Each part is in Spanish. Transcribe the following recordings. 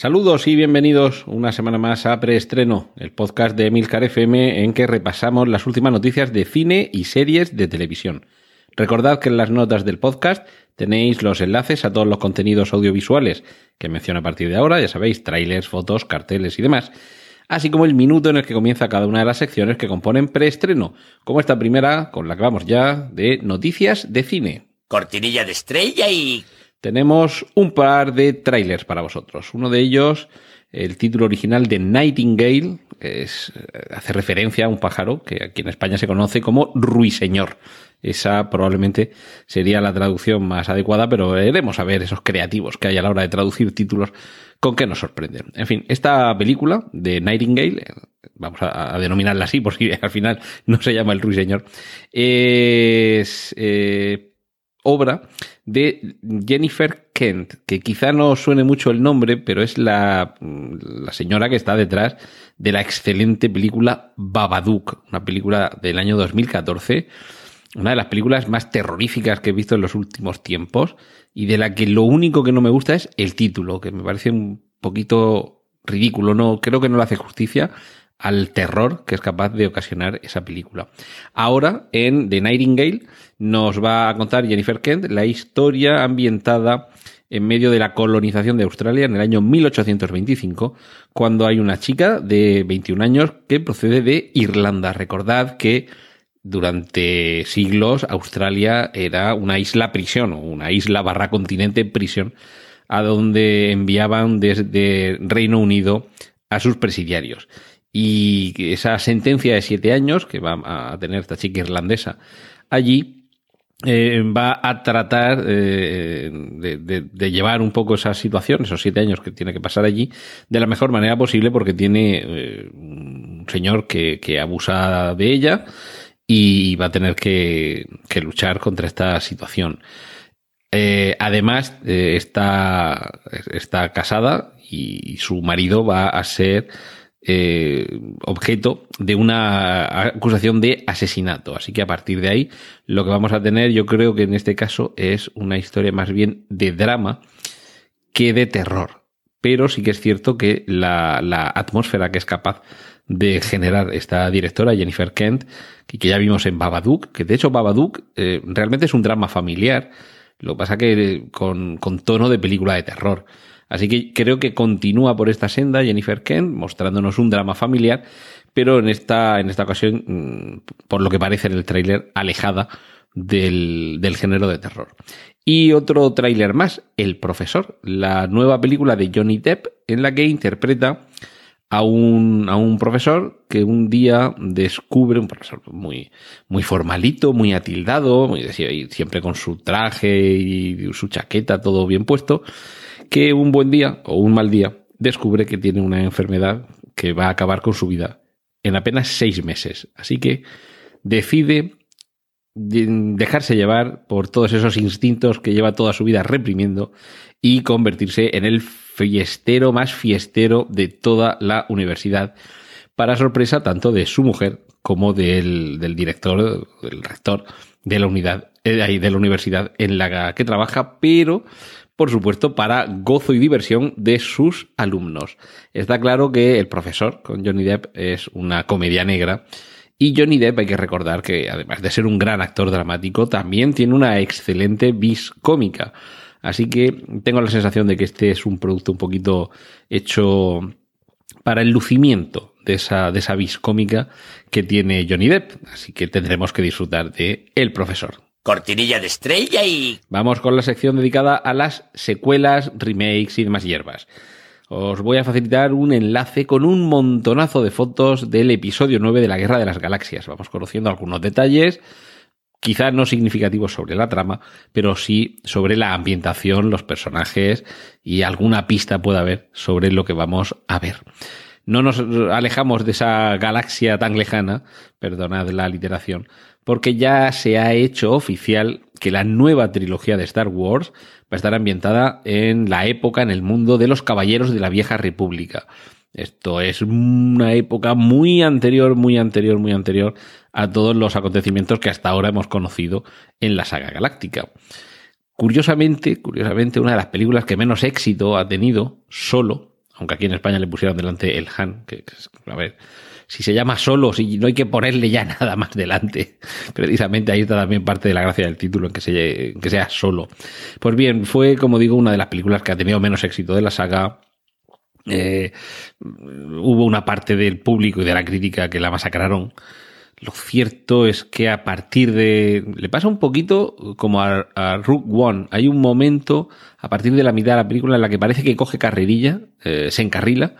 Saludos y bienvenidos una semana más a Preestreno, el podcast de Emilcar FM en que repasamos las últimas noticias de cine y series de televisión. Recordad que en las notas del podcast tenéis los enlaces a todos los contenidos audiovisuales que menciono a partir de ahora, ya sabéis, trailers, fotos, carteles y demás, así como el minuto en el que comienza cada una de las secciones que componen preestreno, como esta primera, con la que vamos ya, de noticias de cine. Cortinilla de estrella y... Tenemos un par de trailers para vosotros. Uno de ellos, el título original de Nightingale, que es, hace referencia a un pájaro que aquí en España se conoce como ruiseñor. Esa probablemente sería la traducción más adecuada, pero veremos a ver esos creativos que hay a la hora de traducir títulos con qué nos sorprenden. En fin, esta película de Nightingale, vamos a, a denominarla así por si al final no se llama el ruiseñor, es eh, obra de Jennifer Kent, que quizá no suene mucho el nombre, pero es la, la señora que está detrás de la excelente película Babadook, una película del año 2014 una de las películas más terroríficas que he visto en los últimos tiempos y de la que lo único que no me gusta es el título, que me parece un poquito ridículo, no creo que no le hace justicia al terror que es capaz de ocasionar esa película. Ahora en The Nightingale nos va a contar Jennifer Kent la historia ambientada en medio de la colonización de Australia en el año 1825, cuando hay una chica de 21 años que procede de Irlanda. Recordad que durante siglos Australia era una isla prisión una isla barra continente prisión a donde enviaban desde Reino Unido a sus presidiarios. Y esa sentencia de siete años que va a tener esta chica irlandesa allí eh, va a tratar eh, de, llevar un poco esa situación, esos siete años que tiene que pasar allí, de la mejor manera posible porque tiene eh, un señor que, abusa de ella y va a tener que, que luchar contra esta situación. Además, está, está casada y su marido va a ser eh, objeto de una acusación de asesinato. Así que a partir de ahí, lo que vamos a tener, yo creo que en este caso es una historia más bien de drama que de terror. Pero sí que es cierto que la, atmósfera que es capaz de generar esta directora, Jennifer Kent, que, ya vimos en Babadook, que de hecho Babadook eh, realmente es un drama familiar, lo que pasa que eh, con tono de película de terror. Así que creo que continúa por esta senda Jennifer Kent, mostrándonos un drama familiar, pero en esta, en esta ocasión, mm, por lo que parece en el tráiler, alejada del, del género de terror. Y otro tráiler más, El Profesor, la nueva película de Johnny Depp, en la que interpreta a un, a un profesor que un día descubre, un profesor muy, muy formalito, muy atildado, muy, siempre con su traje y su chaqueta, todo bien puesto, que un buen día o un mal día descubre que tiene una enfermedad que va a acabar con su vida en apenas seis meses. Así que decide dejarse llevar por todos esos instintos que lleva toda su vida reprimiendo y convertirse en el fiestero más fiestero de toda la universidad, para sorpresa tanto de su mujer como del, del director, del rector de la unidad, eh, de la universidad en la que trabaja, pero por supuesto, para gozo y diversión de sus alumnos. Está claro que el profesor con Johnny Depp es una comedia negra. Y Johnny Depp hay que recordar que, además de ser un gran actor dramático, también tiene una excelente vis cómica. Así que tengo la sensación de que este es un producto un poquito hecho para el lucimiento de esa, de esa vis cómica que tiene Johnny Depp. Así que tendremos que disfrutar de El Profesor. Cortinilla de estrella y... Vamos con la sección dedicada a las secuelas, remakes y demás hierbas. Os voy a facilitar un enlace con un montonazo de fotos del episodio 9 de la Guerra de las Galaxias. Vamos conociendo algunos detalles, quizá no significativos sobre la trama, pero sí sobre la ambientación, los personajes y alguna pista pueda haber sobre lo que vamos a ver. No nos alejamos de esa galaxia tan lejana, perdonad la literación, porque ya se ha hecho oficial que la nueva trilogía de Star Wars va a estar ambientada en la época, en el mundo de los caballeros de la vieja república. Esto es una época muy anterior, muy anterior, muy anterior a todos los acontecimientos que hasta ahora hemos conocido en la saga galáctica. Curiosamente, curiosamente, una de las películas que menos éxito ha tenido, solo, aunque aquí en España le pusieron delante el Han, que, a ver, si se llama solo, si no hay que ponerle ya nada más delante. Precisamente ahí está también parte de la gracia del título, en que, se, que sea solo. Pues bien, fue, como digo, una de las películas que ha tenido menos éxito de la saga. Eh, hubo una parte del público y de la crítica que la masacraron. Lo cierto es que a partir de... Le pasa un poquito como a, Rook One. Hay un momento, a partir de la mitad de la película, en la que parece que coge carrerilla, eh, se encarrila,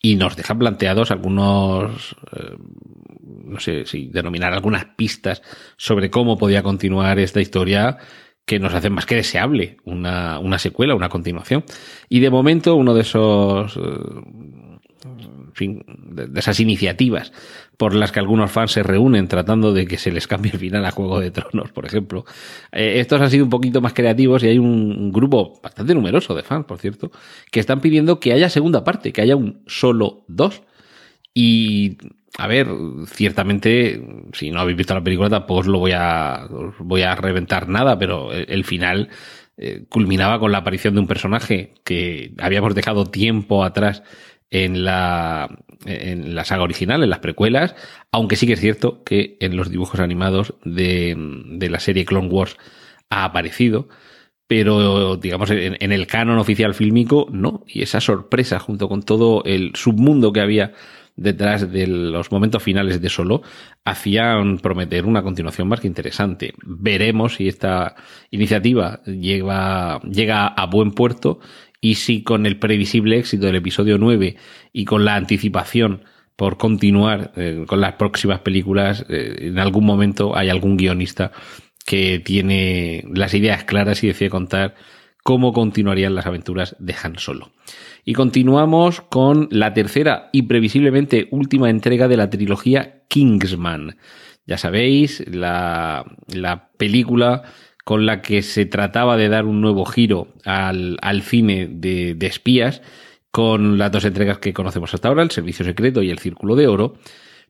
y nos deja planteados algunos, eh, no sé si denominar algunas pistas sobre cómo podía continuar esta historia que nos hacen más que deseable una, una secuela, una continuación. Y de momento uno de esos... Eh, de esas iniciativas por las que algunos fans se reúnen tratando de que se les cambie el final a Juego de Tronos, por ejemplo. Eh, estos han sido un poquito más creativos y hay un grupo bastante numeroso de fans, por cierto, que están pidiendo que haya segunda parte, que haya un solo dos. Y, a ver, ciertamente, si no habéis visto la película, tampoco os lo voy a, voy a reventar nada, pero el, final eh, culminaba con la aparición de un personaje que habíamos dejado tiempo atrás en la, en la saga original, en las precuelas, aunque sí que es cierto que en los dibujos animados de, de la serie Clone Wars ha aparecido, pero digamos en, en, el canon oficial fílmico no, y esa sorpresa junto con todo el submundo que había detrás de los momentos finales de Solo hacían prometer una continuación más que interesante. Veremos si esta iniciativa llega, llega a buen puerto y si con el previsible éxito del episodio 9 y con la anticipación por continuar eh, con las próximas películas, eh, en algún momento hay algún guionista que tiene las ideas claras y decide contar cómo continuarían las aventuras de Han Solo. Y continuamos con la tercera y previsiblemente última entrega de la trilogía Kingsman. Ya sabéis, la, la película con la que se trataba de dar un nuevo giro al, al cine de, de, espías, con las dos entregas que conocemos hasta ahora, El Servicio Secreto y El Círculo de Oro.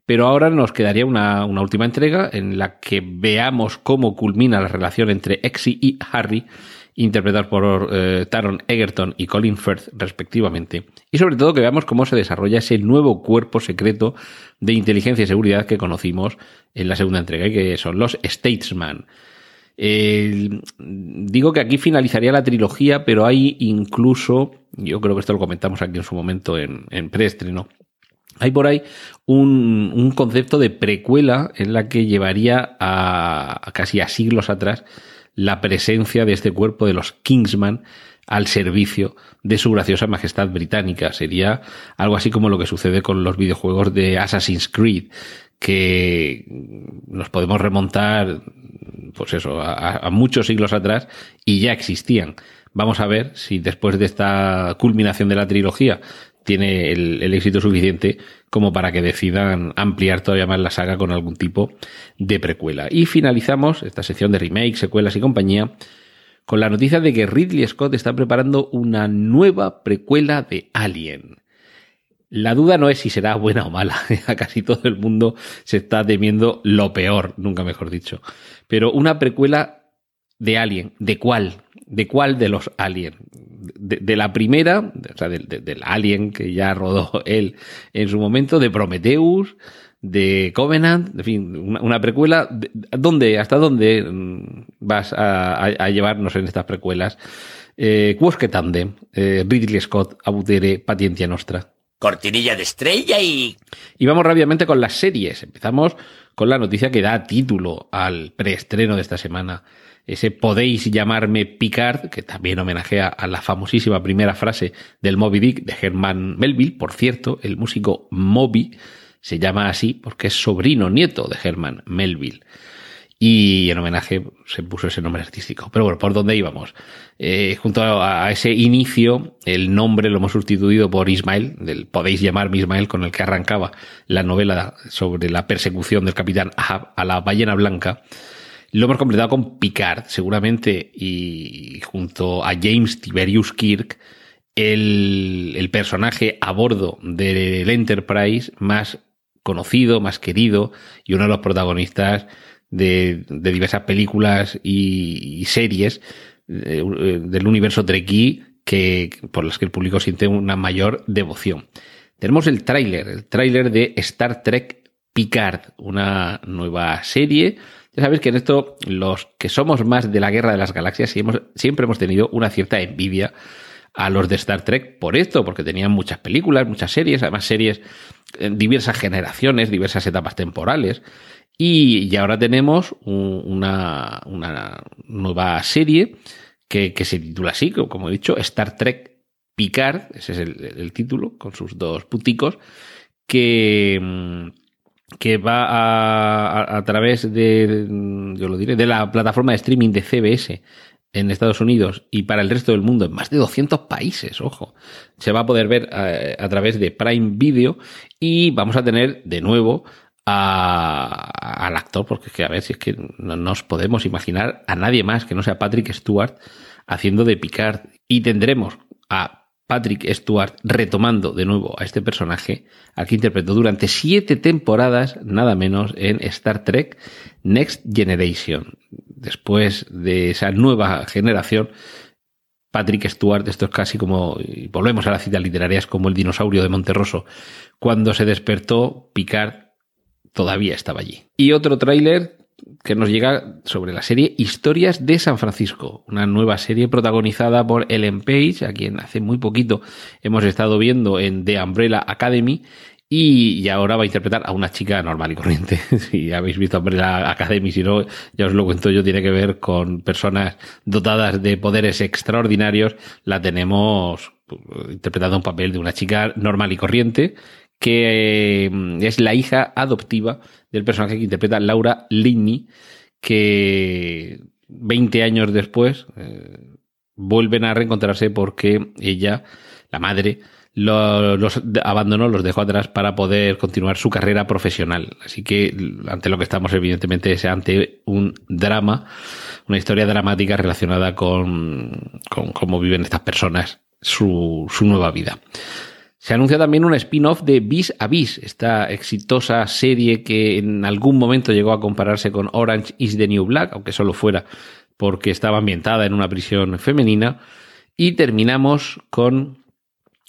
Pero ahora nos quedaría una, una última entrega en la que veamos cómo culmina la relación entre Exy y Harry, interpretados por eh, Taron Egerton y Colin Firth, respectivamente. Y sobre todo que veamos cómo se desarrolla ese nuevo cuerpo secreto de inteligencia y seguridad que conocimos en la segunda entrega, que son los Statesman digo que aquí finalizaría la trilogía, pero hay incluso, yo creo que esto lo comentamos aquí en su momento en, en preestreno, hay por ahí un, concepto de precuela en la que llevaría a, casi a siglos atrás la presencia de este cuerpo de los Kingsman al servicio de su graciosa majestad británica. Sería algo así como lo que sucede con los videojuegos de Assassin's Creed, que nos podemos remontar pues eso, a, muchos siglos atrás y ya existían. Vamos a ver si después de esta culminación de la trilogía tiene el, el, éxito suficiente como para que decidan ampliar todavía más la saga con algún tipo de precuela. Y finalizamos esta sección de remake, secuelas y compañía con la noticia de que Ridley Scott está preparando una nueva precuela de Alien. La duda no es si será buena o mala. Casi todo el mundo se está temiendo lo peor, nunca mejor dicho. Pero una precuela de Alien. ¿De cuál? ¿De cuál de los Alien? De, la primera, o sea, del de, de Alien que ya rodó él en su momento, de Prometheus, de Covenant, en fin, una, una precuela. ¿Dónde, hasta dónde vas a, a, a llevarnos en estas precuelas? Eh, Quosque Tandem, eh, Ridley Scott, Abutere, Patiencia Nostra. Cortinilla de estrella y... Y vamos rápidamente con las series. Empezamos con la noticia que da título al preestreno de esta semana. Ese podéis llamarme Picard, que también homenajea a la famosísima primera frase del Moby Dick de Herman Melville. Por cierto, el músico Moby se llama así porque es sobrino nieto de Herman Melville. y en homenaje se puso ese nombre artístico. Pero bueno, ¿por dónde íbamos? Eh, junto a, ese inicio, el nombre lo hemos sustituido por Ismael, del podéis llamarme Ismael, con el que arrancaba la novela sobre la persecución del capitán Ahab a la ballena blanca. Lo hemos completado con Picard, seguramente, y junto a James Tiberius Kirk, el, el personaje a bordo del Enterprise más conocido, más querido y uno de los protagonistas de, diversas películas y, series eh, del universo Trekkie que, por las que el público siente una mayor devoción. Tenemos el tráiler, el tráiler de Star Trek Picard, una nueva serie. Ya sabéis que en esto los que somos más de la guerra de las galaxias siempre hemos tenido una cierta envidia a los de Star Trek por esto, porque tenían muchas películas, muchas series, además series en diversas generaciones, diversas etapas temporales. Y, ahora tenemos una, nueva serie que, se titula así, como he dicho, Star Trek Picard, ese es el, título, con sus dos puticos, que, que va a, a, través de, yo lo diré, de la plataforma de streaming de CBS en Estados Unidos y para el resto del mundo en más de 200 países, ojo. Se va a poder ver eh, a, través de Prime Video y vamos a tener de nuevo al actor, porque es que a ver si es que no nos podemos imaginar a nadie más que no sea Patrick Stewart haciendo de Picard y tendremos a Patrick Stewart retomando de nuevo a este personaje al que interpretó durante siete temporadas, nada menos, en Star Trek Next Generation después de esa nueva generación, Patrick Stewart, esto es casi como, y volvemos a la cita literaria, es como el dinosaurio de Monterroso. Cuando se despertó, Picard todavía estaba allí. Y otro tráiler que nos llega sobre la serie Historias de San Francisco, una nueva serie protagonizada por Ellen Page, a quien hace muy poquito hemos estado viendo en The Umbrella Academy y, ahora va a interpretar a una chica normal y corriente. si habéis visto la Academy, si no, ya os lo cuento yo, tiene que ver con personas dotadas de poderes extraordinarios. La tenemos pues, interpretando un papel de una chica normal y corriente que mm, es la hija adoptiva del personaje que interpreta Laura Linney, que 20 años después eh, vuelven a reencontrarse porque ella, la madre, los abandonó, los dejó atrás para poder continuar su carrera profesional. Así que ante lo que estamos evidentemente es ante un drama, una historia dramática relacionada con, con cómo viven estas personas su, su nueva vida. Se anuncia también un spin-off de Vis a Vis, esta exitosa serie que en algún momento llegó a compararse con Orange is the New Black, aunque solo fuera porque estaba ambientada en una prisión femenina. Y terminamos con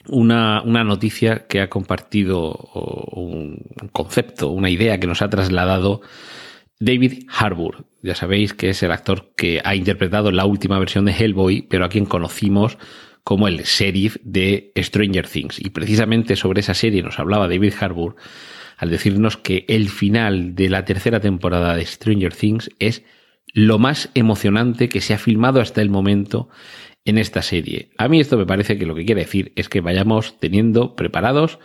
una, una, noticia que ha compartido un concepto, una idea que nos ha trasladado David Harbour. Ya sabéis que es el actor que ha interpretado la última versión de Hellboy, pero a quien conocimos como el sheriff de Stranger Things. Y precisamente sobre esa serie nos hablaba David Harbour al decirnos que el final de la tercera temporada de Stranger Things es lo más emocionante que se ha filmado hasta el momento en esta serie. A mí esto me parece que lo que quiere decir es que vayamos teniendo preparados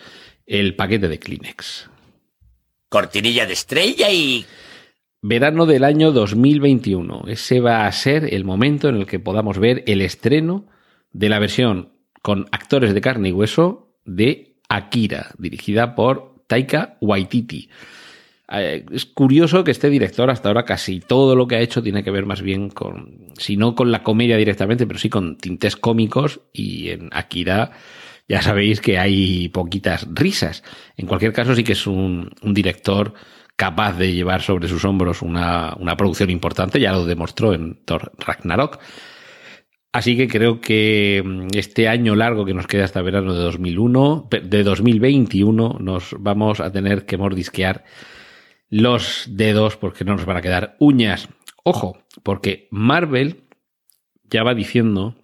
el paquete de Kleenex. Cortinilla de estrella y... Verano del año 2021. Ese va a ser el momento en el que podamos ver el estreno de la versión con actores de carne y hueso de Akira, dirigida por Taika Waititi. Eh, es curioso que este director hasta ahora casi todo lo que ha hecho tiene que ver más bien con, si no con la comedia directamente, pero sí con tintes cómicos y en Akira ya sabéis que hay poquitas risas. En cualquier caso sí que es un, director capaz de llevar sobre sus hombros una, una producción importante, ya lo demostró en Thor Ragnarok. Así que creo que mm, este año largo que nos queda hasta verano de 2001, de 2021, nos vamos a tener que mordisquear los dedos porque no nos van a quedar uñas. Ojo, porque Marvel ya va diciendo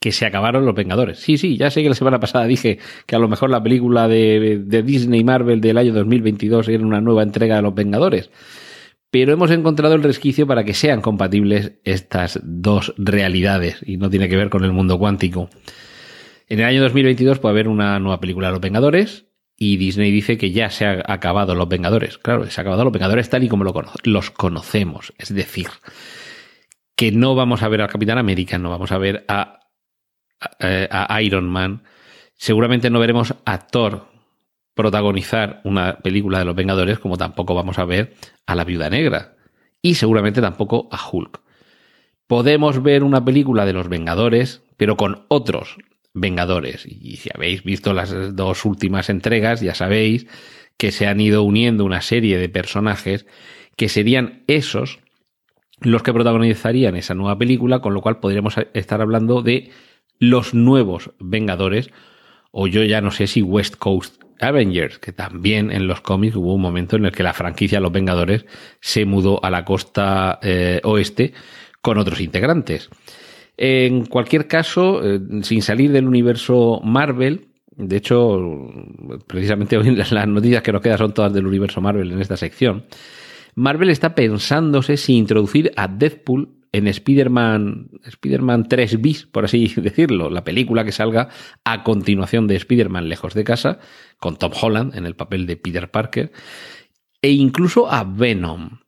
que se acabaron los Vengadores. Sí, sí, ya sé que la semana pasada dije que a lo mejor la película de, Disney Marvel del año 2022 era una nueva entrega de los Vengadores. Pero hemos encontrado el resquicio para que sean compatibles estas dos realidades y no tiene que ver con el mundo cuántico. En el año 2022 puede haber una nueva película de los Vengadores y Disney dice que ya se han acabado los Vengadores. Claro, se han acabado los Vengadores tal y como los conocemos. Es decir, que no vamos a ver al Capitán América, no vamos a ver a, a, Iron Man. Seguramente no veremos a Thor protagonizar una película de los Vengadores, como tampoco vamos a ver a la Viuda Negra. Y seguramente tampoco a Hulk. Podemos ver una película de los Vengadores, pero con otros Vengadores. Y si habéis visto las dos últimas entregas, ya sabéis que se han ido uniendo una serie de personajes que serían esos los que protagonizarían esa nueva película, con lo cual podríamos estar hablando de los nuevos Vengadores, o yo ya no sé si West Coast Avengers, que también en los cómics hubo un momento en el que la franquicia Los Vengadores se mudó a la costa eh, oeste con otros integrantes. En cualquier caso, eh, sin salir del universo Marvel, de hecho, precisamente hoy las noticias que nos quedan son todas del universo Marvel en esta sección. Marvel está pensándose si introducir a Deadpool en Spider-Man Spider 3 bis, por así decirlo, la película que salga a continuación de Spider-Man lejos de casa, con Tom Holland en el papel de Peter Parker, e incluso a Venom.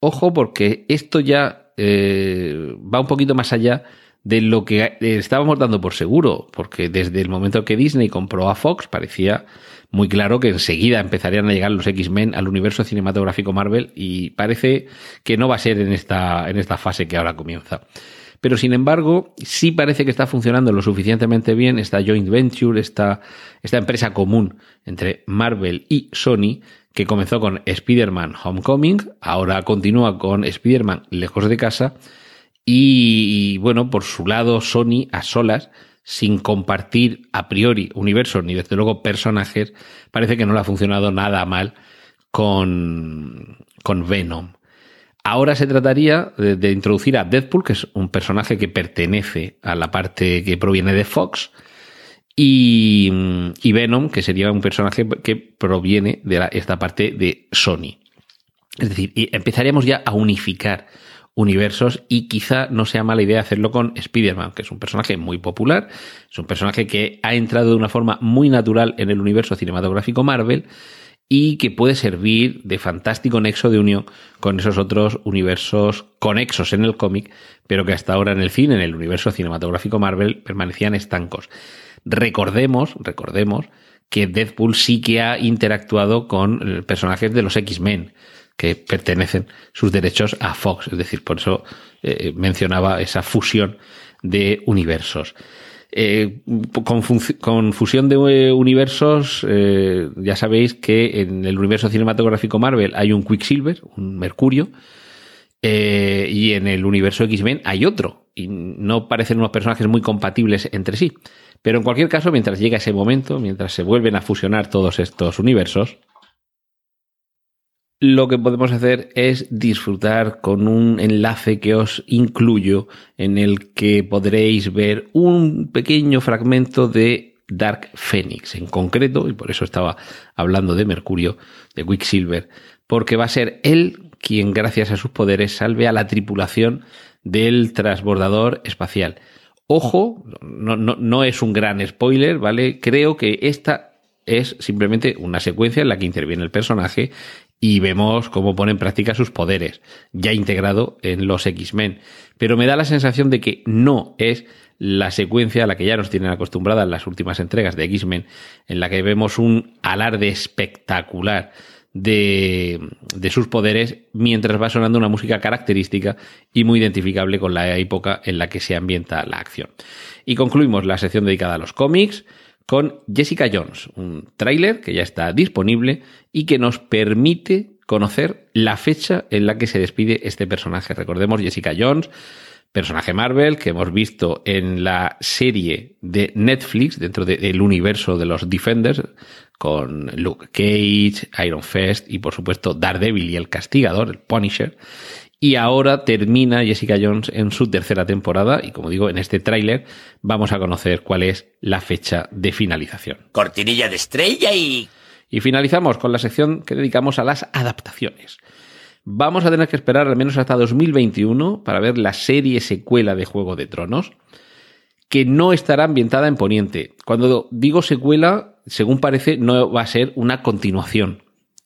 Ojo porque esto ya eh, va un poquito más allá de lo que estábamos dando por seguro, porque desde el momento que Disney compró a Fox parecía muy claro que enseguida empezarían a llegar los X-Men al universo cinematográfico Marvel y parece que no va a ser en esta, en esta fase que ahora comienza. Pero sin embargo, sí parece que está funcionando lo suficientemente bien esta joint venture, esta, esta empresa común entre Marvel y Sony, que comenzó con Spider-Man Homecoming, ahora continúa con Spider-Man Lejos de Casa, y, bueno, por su lado, Sony a solas, sin compartir a priori universos ni desde luego personajes, parece que no le ha funcionado nada mal con, con Venom. Ahora se trataría de, de, introducir a Deadpool, que es un personaje que pertenece a la parte que proviene de Fox, y, Venom, que sería un personaje que proviene de esta parte de Sony. Es decir, empezaríamos ya a unificar universos y quizá no sea mala idea hacerlo con Spider-Man, que es un personaje muy popular, es un personaje que ha entrado de una forma muy natural en el universo cinematográfico Marvel y que puede servir de fantástico nexo de unión con esos otros universos conexos en el cómic, pero que hasta ahora en el cine, en el universo cinematográfico Marvel, permanecían estancos. Recordemos, recordemos que Deadpool sí que ha interactuado con personajes de los X-Men, que pertenecen sus derechos a Fox. Es decir, por eso eh, mencionaba esa fusión de universos. Eh, con, fusión de eh, universos, ya sabéis que en el universo cinematográfico Marvel hay un Quicksilver, un Mercurio, y en el universo X-Men hay otro, y no parecen unos personajes muy compatibles entre sí. Pero en cualquier caso, mientras llega ese momento, mientras se vuelven a fusionar todos estos universos, lo que podemos hacer es disfrutar con un enlace que os incluyo en el que podréis ver un pequeño fragmento de Dark Phoenix en concreto, y por eso estaba hablando de Mercurio, de Quicksilver, porque va a ser él quien gracias a sus poderes salve a la tripulación del transbordador espacial. Ojo, no, no, es un gran spoiler, ¿vale? Creo que esta es simplemente una secuencia en la que interviene el personaje y vemos cómo pone en práctica sus poderes, ya integrado en los X-Men. Pero me da la sensación de que no es la secuencia a la que ya nos tienen acostumbrada en las últimas entregas de X-Men, en la que vemos un alarde espectacular de, de, sus poderes mientras va sonando una música característica y muy identificable con la época en la que se ambienta la acción. Y concluimos la sección dedicada a los cómics con Jessica Jones, un tráiler que ya está disponible y que nos permite conocer la fecha en la que se despide este personaje. Recordemos Jessica Jones, personaje Marvel que hemos visto en la serie de Netflix dentro del universo de los Defenders con Luke Cage, Iron Fist y por supuesto Daredevil y el castigador, el Punisher. Y ahora termina Jessica Jones en su tercera temporada y como digo, en este tráiler vamos a conocer cuál es la fecha de finalización. Cortinilla de estrella y... Y finalizamos con la sección que dedicamos a las adaptaciones. Vamos a tener que esperar al menos hasta 2021 para ver la serie secuela de Juego de Tronos, que no estará ambientada en Poniente. Cuando digo secuela, según parece, no va a ser una continuación.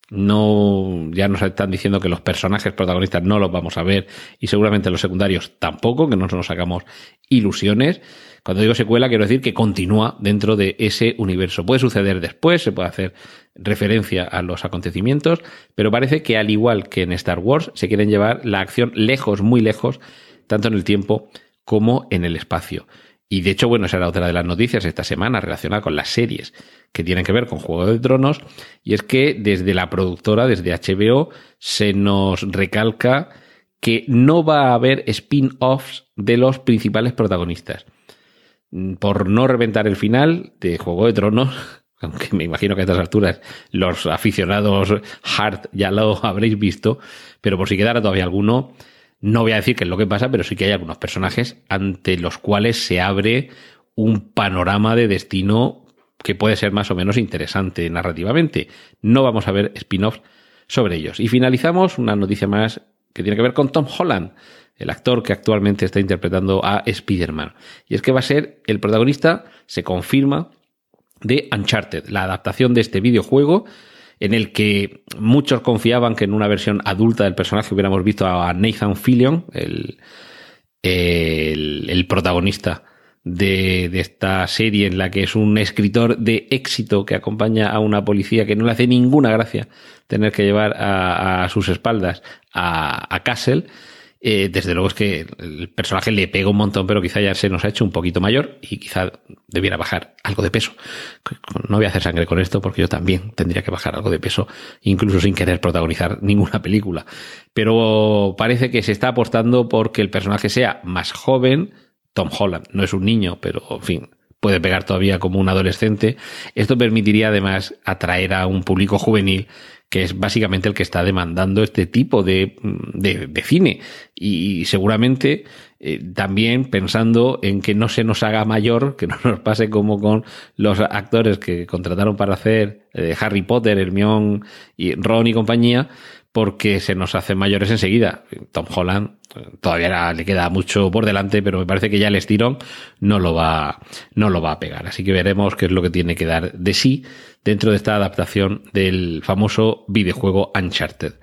No, ya nos están diciendo que los personajes protagonistas no los vamos a ver y seguramente los secundarios tampoco, que no nos hagamos ilusiones. Cuando digo secuela, quiero decir que continúa dentro de ese universo. Puede suceder después, se puede hacer referencia a los acontecimientos, pero parece que al igual que en Star Wars, se quieren llevar la acción lejos, muy lejos, tanto en el tiempo como en el espacio. Y de hecho, bueno, esa era otra de las noticias esta semana relacionada con las series que tienen que ver con Juego de Tronos, y es que desde la productora, desde HBO, se nos recalca que no va a haber spin-offs de los principales protagonistas. Por no reventar el final de Juego de Tronos, aunque me imagino que a estas alturas los aficionados hard ya lo habréis visto, pero por si quedara todavía alguno, no voy a decir qué es lo que pasa, pero sí que hay algunos personajes ante los cuales se abre un panorama de destino que puede ser más o menos interesante narrativamente. No vamos a ver spin-offs sobre ellos. Y finalizamos una noticia más que tiene que ver con Tom Holland, el actor que actualmente está interpretando a Spider-Man. Y es que va a ser el protagonista, se confirma, de Uncharted, la adaptación de este videojuego en el que muchos confiaban que en una versión adulta del personaje hubiéramos visto a Nathan Fillion, el, el, protagonista de, esta serie en la que es un escritor de éxito que acompaña a una policía que no le hace ninguna gracia tener que llevar a, sus espaldas a, a Castle eh, desde luego es que el personaje le pega un montón, pero quizá ya se nos ha hecho un poquito mayor y quizá debiera bajar algo de peso. No voy a hacer sangre con esto porque yo también tendría que bajar algo de peso, incluso sin querer protagonizar ninguna película. Pero parece que se está apostando porque el personaje sea más joven. Tom Holland no es un niño, pero en fin, puede pegar todavía como un adolescente. Esto permitiría además atraer a un público juvenil que es básicamente el que está demandando este tipo de, de, cine. Y seguramente eh, también pensando en que no se nos haga mayor, que no nos pase como con los actores que contrataron para hacer eh, Harry Potter, Hermione y Ron y compañía, porque se nos hacen mayores enseguida. Tom Holland eh, todavía le queda mucho por delante, pero me parece que ya el estirón no lo va, no lo va a pegar. Así que veremos qué es lo que tiene que dar de sí dentro de esta adaptación del famoso videojuego Uncharted.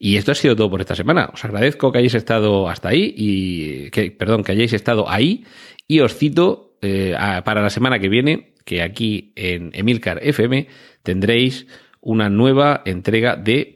Y esto ha sido todo por esta semana. Os agradezco que hayáis estado hasta ahí y que, perdón, que hayáis estado ahí y os cito eh, para la semana que viene que aquí en Emilcar FM tendréis una nueva entrega de